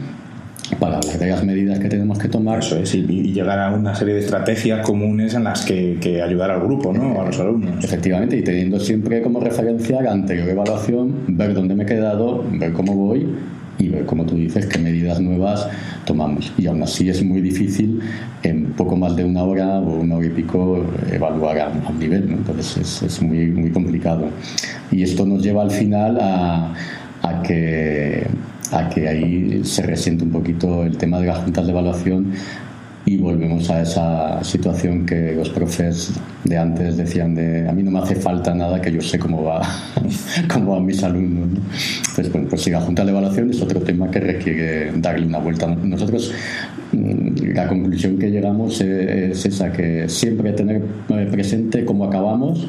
para hablar de las medidas que tenemos que tomar. Eso es, y, llegar a una serie de estrategias comunes en las que, ayudar al grupo, ¿no? a los alumnos. Efectivamente, y teniendo siempre como referencia la anterior evaluación, ver dónde me he quedado, ver cómo voy y ver, como tú dices, qué medidas nuevas tomamos. Y aún así es muy difícil en poco más de una hora o una hora y pico evaluar a un nivel, ¿no? entonces es, es, muy, muy complicado. Y esto nos lleva al final a, a que a que ahí se resiente un poquito el tema de las juntas de evaluación y volvemos a esa situación que los profes de antes decían de a mí no me hace falta nada que yo sé cómo va cómo van mis alumnos entonces bueno pues si la junta de evaluación es otro tema que requiere darle una vuelta. Nosotros mm, la conclusión que llegamos es esa que siempre tener presente cómo acabamos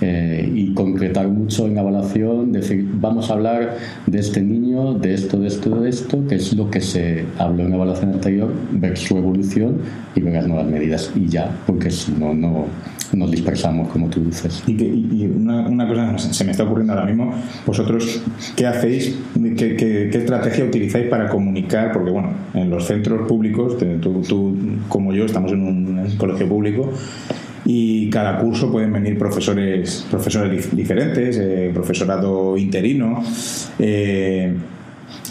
eh, y concretar mucho en evaluación, decir, vamos a hablar de este niño, de esto, de esto, de esto, que es lo que se habló en evaluación anterior, ver su evolución y ver las nuevas medidas y ya, porque si no, no nos dispersamos, como tú dices. Y, una, una, cosa se me está ocurriendo ahora mismo, vosotros, ¿qué hacéis? ¿Qué, qué, qué estrategia utilizáis para comunicar? Porque, bueno, en los centros públicos, tú, tú como yo, estamos en un colegio público, y cada curso pueden venir profesores, profesores diferentes, eh, profesorado interino. Eh,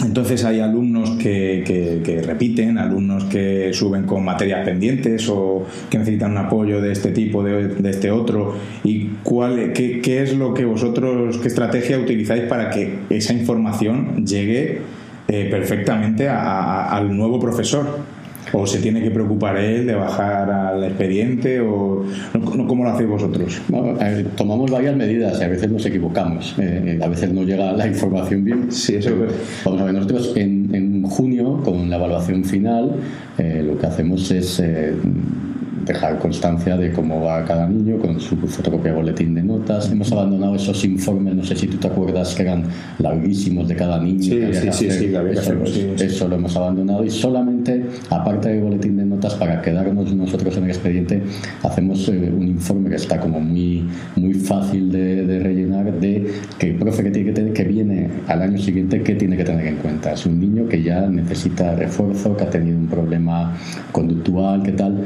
entonces hay alumnos que, repiten, alumnos que suben con materias pendientes o que necesitan un apoyo de este tipo, de, este otro. ¿Y cuál, qué, es lo que vosotros, qué estrategia utilizáis para que esa información llegue eh, perfectamente al nuevo profesor? ¿O se tiene que preocupar él de bajar al expediente? o ¿Cómo lo hacéis vosotros? tomamos varias medidas y a veces nos equivocamos. Eh, a veces no llega la información bien. Sí, eso es. Vamos a ver, nosotros en, en junio, con la evaluación final, eh, lo que hacemos es eh, dejar constancia de cómo va cada niño con su fotocopia boletín de notas. Hemos abandonado esos informes, no sé si tú te acuerdas, que eran larguísimos de cada niño. Sí, sí, sí, sí, eso, lo hemos abandonado y solamente, aparte del boletín de notas, para quedarnos nosotros en el expediente, hacemos eh, un informe que está como muy, muy fácil de, rellenar de que el profe que, tiene que, tener, que viene al año siguiente, ¿qué tiene que tener en cuenta? Es un niño que ya necesita refuerzo, que ha tenido un problema conductual, ¿qué tal?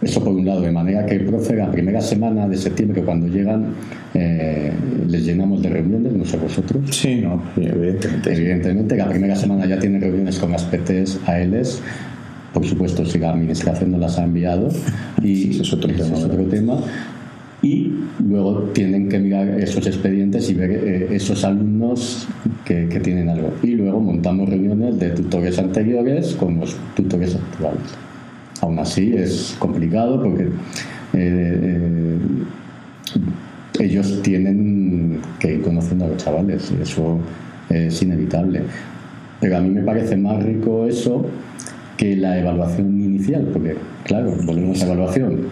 Eso por un lado, de manera que el profe la primera semana de septiembre, cuando llegan, eh, les llenamos de reuniones, no sé vosotros. Sí, no, evidentemente. Evidentemente, la primera semana ya tienen reuniones con las PTs, ALs. Por supuesto, si la administración no las ha enviado. Y es otro ese tema, es otro tema. Y luego tienen que mirar esos expedientes y ver eh, esos alumnos que, que tienen algo. Y luego montamos reuniones de tutores anteriores con los tutores actuales. Aún así es complicado porque eh, eh, ellos tienen que ir conociendo a los chavales y eso es inevitable. Pero a mí me parece más rico eso que la evaluación inicial, porque claro, volvemos a evaluación.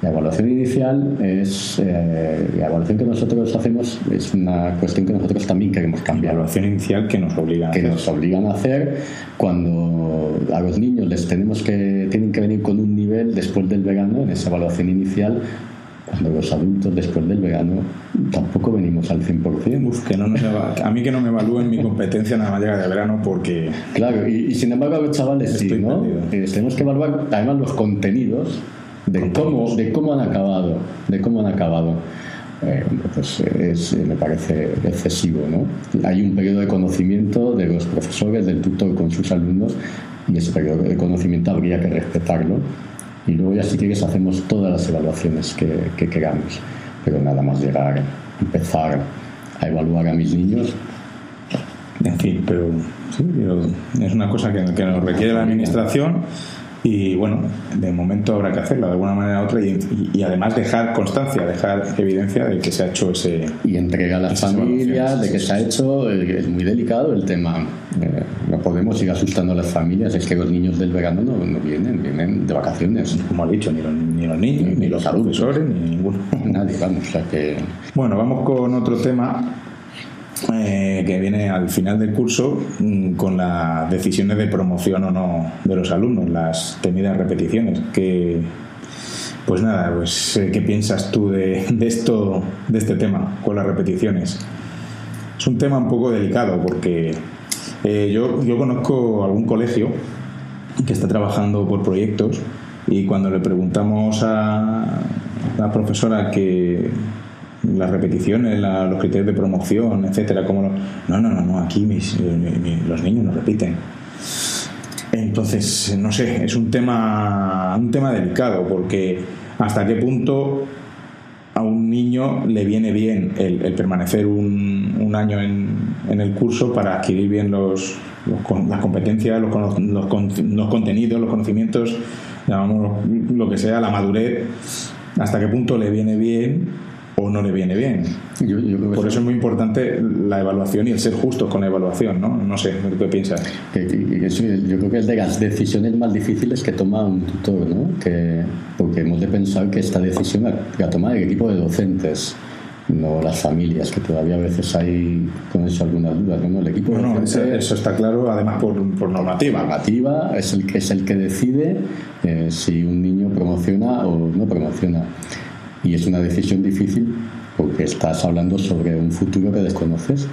La evaluación inicial es eh, la evaluación que nosotros hacemos es una cuestión que nosotros también queremos cambiar Evaluación inicial que nos obliga a que hacer. nos obligan a hacer cuando a los niños les tenemos que tienen que venir con un nivel después del verano en esa evaluación inicial cuando los adultos después del verano tampoco venimos al 100%. Uf, que no nos a mí que no me evalúen mi competencia nada más llega de verano porque Claro, y, y sin embargo a los chavales sí, Estoy ¿no? perdido. Eh, tenemos que evaluar además los contenidos de cómo, de cómo han acabado, de cómo han acabado. Eh, pues es, eh, me parece excesivo, ¿no? Hay un periodo de conocimiento de los profesores, del tutor con sus alumnos, y ese periodo de conocimiento habría que respetarlo. Y luego ya si quieres hacemos todas las evaluaciones que, que queramos. Pero nada más llegar, empezar a evaluar a mis niños, En fin, pero sí, pero es una cosa que, que nos requiere la administración y bueno, de momento habrá que hacerla de alguna manera u otra y, y- y además dejar constancia, dejar evidencia de que se ha hecho ese... y entrega a las familias de que se ha hecho es muy delicado el tema Eh, no podemos ir asustando a las familias es que los niños del verano no, no vienen vienen de vacaciones Como ha dicho, ni los, ni los niños, ni, los adultos. profesores, ni ninguno. nadie vamos o sea que Bueno, vamos con otro tema eh, que viene al final del curso mm, con las decisiones de promoción o no de los alumnos, las temidas repeticiones. Que, pues nada, pues eh, ¿qué piensas tú de, esto, de este tema con las repeticiones? Es un tema un poco delicado porque eh, yo, yo conozco algún colegio que está trabajando por proyectos y cuando le preguntamos a la profesora que las repeticiones, la- los criterios de promoción, etcétera, como lo- no, no, no, no, aquí mis- eh, los niños no repiten. Entonces, no sé, es un tema, un tema delicado porque hasta qué punto a un niño le viene bien el, permanecer un, año en, en el curso para adquirir bien los, las competencias, los, los los contenidos, los conocimientos, llamamos lo que sea, la madurez, hasta qué punto le viene bien o no le viene bien. yo, yo Por eso es muy importante la evaluación y el ser justos con la evaluación, ¿no? No sé, ¿qué piensas? que- que- que eso yo creo que es de las decisiones más difíciles que toma un tutor, ¿no? Que, porque hemos de pensar que esta decisión la, la toma el equipo de docentes, no las familias, que todavía a veces hay con eso algunas dudas. ¿no? El equipo eso, docentes eso está claro, además por, por normativa. normativa es el que es el que decide eh, si un niño promociona o no promociona y es una decisión difícil porque estás hablando sobre un futuro que desconoces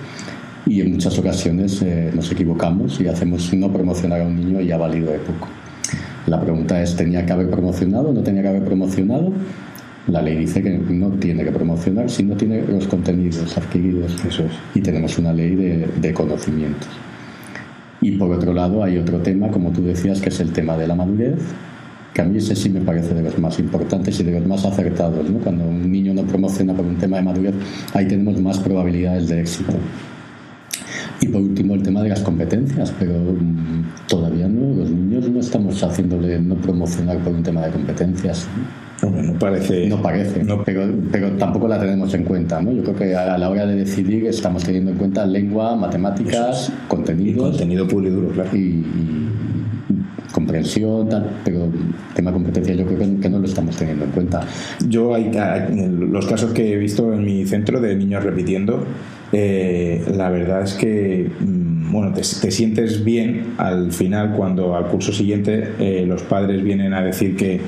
y en muchas ocasiones eh, nos equivocamos y hacemos no promocionar a un niño y ha valido de poco la pregunta es ¿tenía que haber promocionado o no tenía que haber promocionado? La ley dice que no tiene que promocionar si no tiene los contenidos adquiridos. Eso es. Y tenemos una ley de, de conocimientos. Y por otro lado hay otro tema, como tú decías, que es el tema de la madurez, que a mí ese sí me parece de los más importantes y de los más acertados. ¿no? Cuando un niño no promociona por un tema de madurez, ahí tenemos más probabilidades de éxito. Y por último el tema de las competencias, pero mm, todavía no, los niños no estamos haciéndole no promocionar por un tema de competencias. No parece. No parece, No, pero, pero tampoco la tenemos en cuenta. ¿no? Yo creo que a la hora de decidir estamos teniendo en cuenta lengua, matemáticas, y contenidos contenido puro y duro, claro. y, y comprensión, tal, pero tema competencia yo creo que, no lo estamos teniendo en cuenta. Yo, hay, los casos que he visto en mi centro de niños repitiendo, eh, la verdad es que, mm, bueno, te, te sientes bien al final cuando al curso siguiente eh, los padres vienen a decir que,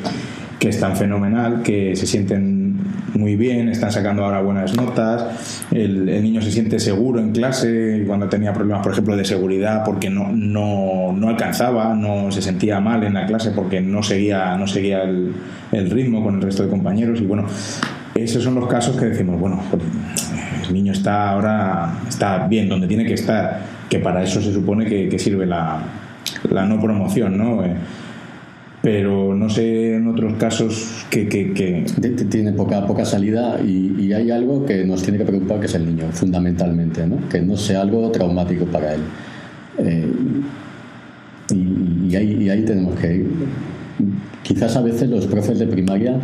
que están fenomenal, que se sienten muy bien, están sacando ahora buenas notas, el, niño se siente seguro en clase cuando tenía problemas, por ejemplo, de seguridad porque no, no, no alcanzaba, no se sentía mal en la clase porque no seguía, no seguía el, ritmo con el resto de compañeros y bueno, esos son los casos que decimos, bueno, el niño está ahora está bien donde tiene que estar, que para eso se supone que, sirve la, la, no promoción, ¿no? Pero no sé en otros casos que... Tiene poca, poca salida y, hay algo que nos tiene que preocupar, que es el niño, fundamentalmente, ¿no? que no sea algo traumático para él. Eh, y, ahí, y ahí tenemos que ir. Quizás a veces los profes de primaria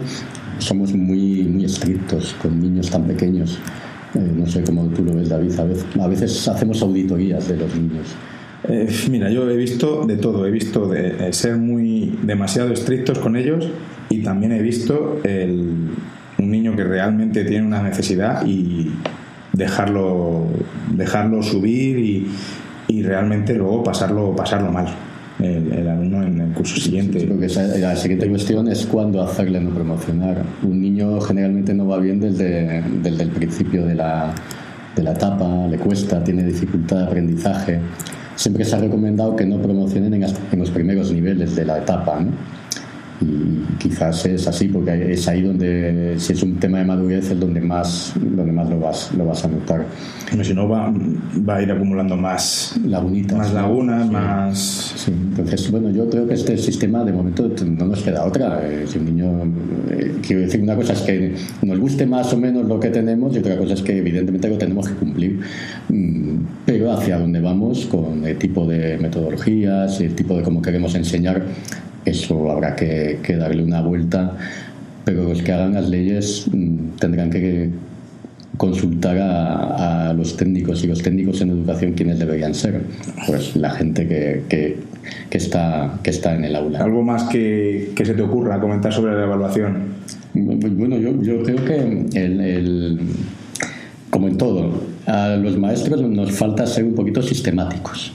somos muy, muy estrictos con niños tan pequeños. Eh, no sé cómo tú lo ves, David. A veces, a veces hacemos auditorías de los niños. Eh, mira, yo he visto de todo. He visto de, ser muy demasiado estrictos con ellos y también he visto el, un niño que realmente tiene una necesidad y dejarlo, dejarlo subir y, y realmente luego pasarlo, pasarlo mal el, alumno en el curso siguiente. la siguiente cuestión es cuándo hacerle no promocionar. Un niño generalmente no va bien desde, desde el principio de la, de la etapa, le cuesta, tiene dificultad de aprendizaje. Siempre se ha recomendado que no promocionen en, los primeros niveles de la etapa. ¿no? Quizás es así porque es ahí donde si es un tema de madurez es donde más donde más lo vas lo vas a notar. Si no va, va a ir acumulando más lagunitas más lagunas más entonces bueno yo creo que este sistema de momento no nos queda otra. Eh, si un niño eh, quiero decir una cosa es que nos guste más o menos lo que tenemos y otra cosa es que evidentemente lo tenemos que cumplir. Mm, pero hacia dónde vamos con el tipo de metodologías el tipo de cómo queremos enseñar eso habrá que, darle una vuelta, pero los que hagan las leyes mm, tendrán que consultar a, los técnicos y los técnicos en educación quienes deberían ser, pues la gente que, que, está, que está en el aula. ¿Algo más que, se te ocurra comentar sobre la evaluación? Bueno, yo, yo creo que el, como en todo, a los maestros nos falta ser un poquito sistemáticos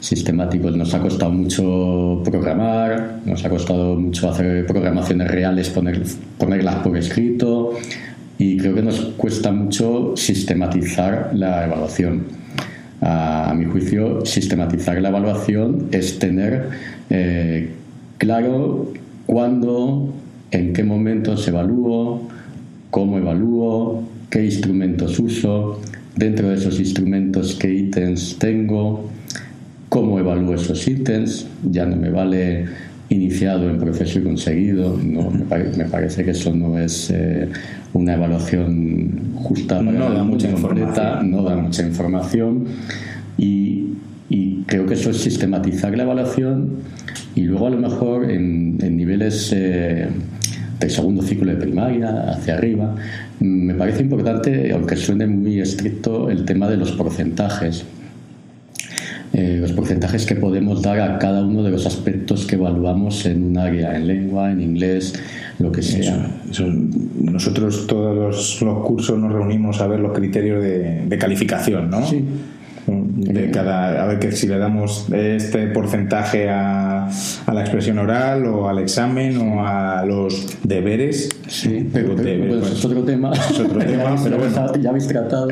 sistemáticos. Nos ha costado mucho programar, nos ha costado mucho hacer programaciones reales, poner, ponerlas por escrito y creo que nos cuesta mucho sistematizar la evaluación. A, mi juicio, sistematizar la evaluación es tener eh, claro cuándo, en qué momentos evalúo, cómo evalúo, qué instrumentos uso, dentro de esos instrumentos qué ítems tengo, cómo evalúo esos ítems, ya no me vale iniciado en proceso y conseguido, no, me, parece que eso no es eh, una evaluación justa para no da mucha información. no da mucha información y, creo que eso es sistematizar la evaluación y luego a lo mejor en, niveles eh, del segundo ciclo de primaria hacia arriba me parece importante, aunque suene muy estricto, el tema de los porcentajes eh, los porcentajes que podemos dar a cada uno de los aspectos que evaluamos en un área, en lengua, en inglés, lo que sea. nosotros todos los, cursos nos reunimos a ver los criterios de, de calificación, ¿no? Sí de cada, a ver que si le damos este porcentaje a, a, la expresión oral o al examen o a los deberes. Sí, pero, es otro tema. Es otro tema, pero bueno. Ya habéis tratado.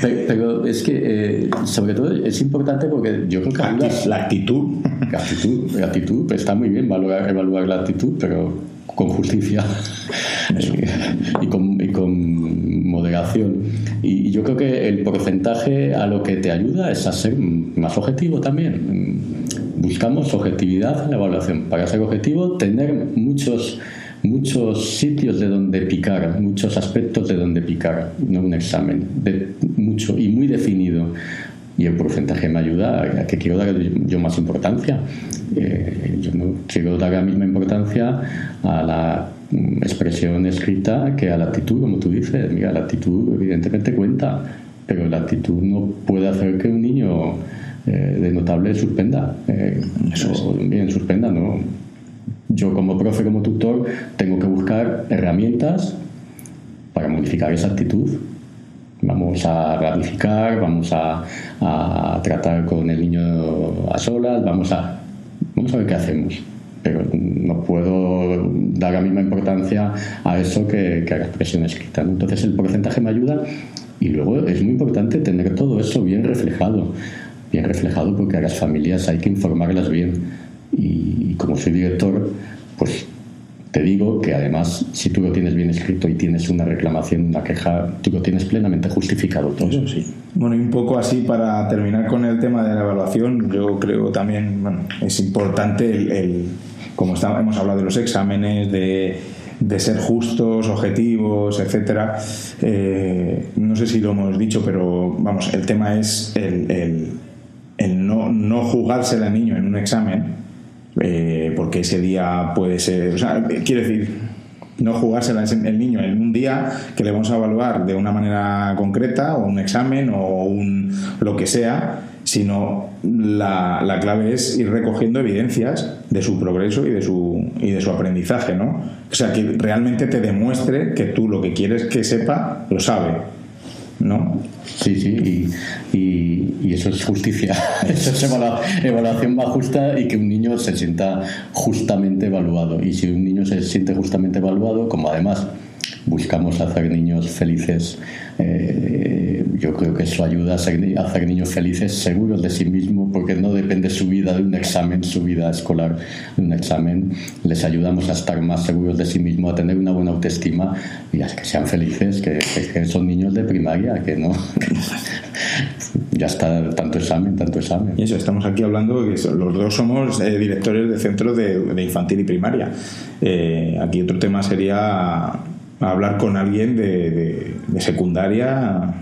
pero, es que, eh, sobre todo, es importante porque yo creo que la actitud. La actitud, la actitud, está muy bien evaluar, evaluar la actitud, pero con justicia y, con, y, con, moderación. Y yo creo que el porcentaje a lo que te ayuda es a ser más objetivo también. Buscamos objetividad en la evaluación. Para ser objetivo, tener muchos muchos sitios de donde picar, muchos aspectos de donde picar, no un examen, de mucho y muy definido y el porcentaje me ayuda a que quiero dar yo más importancia. Eh, yo no quiero dar la misma importancia a la expresión escrita que a la actitud, como tú dices. Mira, la actitud evidentemente cuenta, pero la actitud no puede hacer que un niño eh, de notable suspenda. Eh, Eso bien, suspenda, ¿no? Yo como profe, como tutor, tengo que buscar herramientas para modificar esa actitud Vamos a ratificar, vamos a, tratar con el niño a solas, vamos a, vamos a ver qué hacemos. Pero no puedo dar la misma importancia a eso que, a la expresión escrita. Entonces el porcentaje me ayuda y luego es muy importante tener todo eso bien reflejado, bien reflejado porque a las familias hay que informarlas bien. Y como soy director, pues te digo que además, si tú lo tienes bien escrito y tienes una reclamación, una queja, tú lo tienes plenamente justificado todo. Eso sí. Bueno, y un poco así para terminar con el tema de la evaluación, yo creo también, bueno, es importante el, como hemos hablado de los exámenes, de, ser justos, objetivos, etcétera. Eh, no sé si lo hemos dicho, pero vamos, el tema es el, el no, no jugársela al niño en un examen eh, porque ese día puede ser, o sea, quiero decir, no jugársela el niño en un día que le vamos a evaluar de una manera concreta o un examen o un lo que sea, sino la, la, clave es ir recogiendo evidencias de su progreso y de su, y de su aprendizaje, ¿no? O sea, que realmente te demuestre que tú lo que quieres que sepa, lo sabe, ¿no? Sí, sí, y, eso es justicia. eso es evaluación más justa y que un niño se sienta justamente evaluado. Y si un niño se siente justamente evaluado, como además buscamos hacer niños felices, eh, yo creo que eso ayuda a hacer, niños felices seguros de sí mismos, porque no depende su vida de un examen, su vida escolar de un examen. Les ayudamos a estar más seguros de sí mismos, a tener una buena autoestima y a que sean felices, que, son niños de primaria, que no. ya está tanto examen, tanto examen. Y eso, estamos aquí hablando que los dos somos eh, directores de centros de, infantil y primaria. Eh, aquí otro tema sería hablar con alguien de, secundaria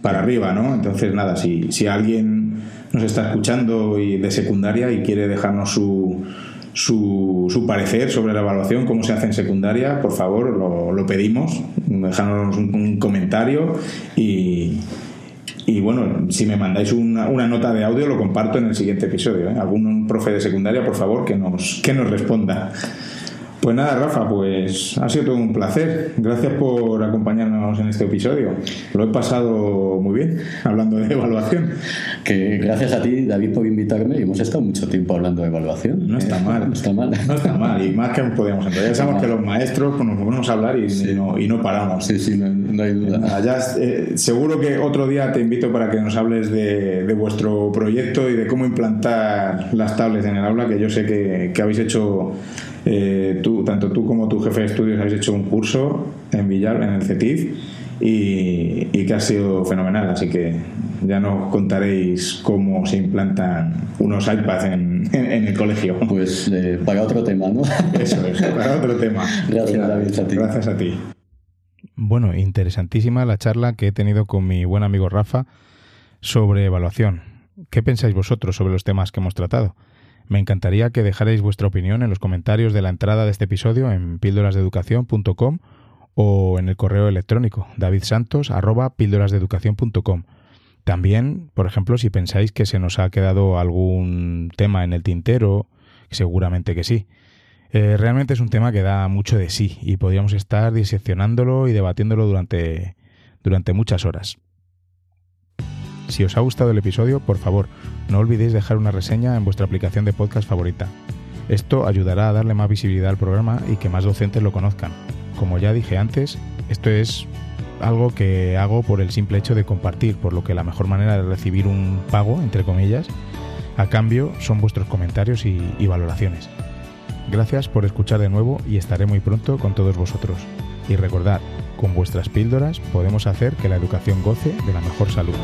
para arriba, ¿no? Entonces, nada, si, si alguien nos está escuchando y de secundaria y quiere dejarnos su, su, su, parecer sobre la evaluación, cómo se hace en secundaria, por favor, lo, lo pedimos, dejadnos un, comentario y, y, bueno, si me mandáis una, una, nota de audio lo comparto en el siguiente episodio. ¿eh? Algún profe de secundaria, por favor, que nos, que nos responda. Pues nada, Rafa, pues ha sido todo un placer. Gracias por acompañarnos en este episodio. Lo he pasado muy bien hablando de evaluación. Que gracias a ti, David, por invitarme. Hemos estado mucho tiempo hablando de evaluación. No está mal. No está mal. No está mal. Y más que podemos entender. Ya sabemos que los maestros pues, nos ponemos a hablar y, no, y no, paramos. Sí, sí, no, hay duda. Ya, eh, seguro que otro día te invito para que nos hables de, de, vuestro proyecto y de cómo implantar las tablets en el aula, que yo sé que, que habéis hecho eh, tú, tanto tú como tu jefe de estudios habéis hecho un curso en Villar, en el CETIF, y, que ha sido fenomenal. Así que ya nos contaréis cómo se implantan unos iPads en, el colegio. Pues eh, para otro tema, ¿no? Eso es, para otro tema. Gracias, David. A ti. Gracias a ti. Bueno, interesantísima la charla que he tenido con mi buen amigo Rafa sobre evaluación. ¿Qué pensáis vosotros sobre los temas que hemos tratado? Me encantaría que dejarais vuestra opinión en los comentarios de la entrada de este episodio en píldorasdeeducación.com o en el correo electrónico davidsantos@píldorasdeeducación.com. También, por ejemplo, si pensáis que se nos ha quedado algún tema en el tintero, seguramente que sí. Eh, realmente es un tema que da mucho de sí y podríamos estar diseccionándolo y debatiéndolo durante, durante muchas horas. Si os ha gustado el episodio, por favor, no olvidéis dejar una reseña en vuestra aplicación de podcast favorita. Esto ayudará a darle más visibilidad al programa y que más docentes lo conozcan. Como ya dije antes, esto es algo que hago por el simple hecho de compartir, por lo que la mejor manera de recibir un pago, entre comillas, a cambio son vuestros comentarios y, y valoraciones. Gracias por escuchar de nuevo y estaré muy pronto con todos vosotros. Y recordad, con vuestras píldoras podemos hacer que la educación goce de la mejor salud.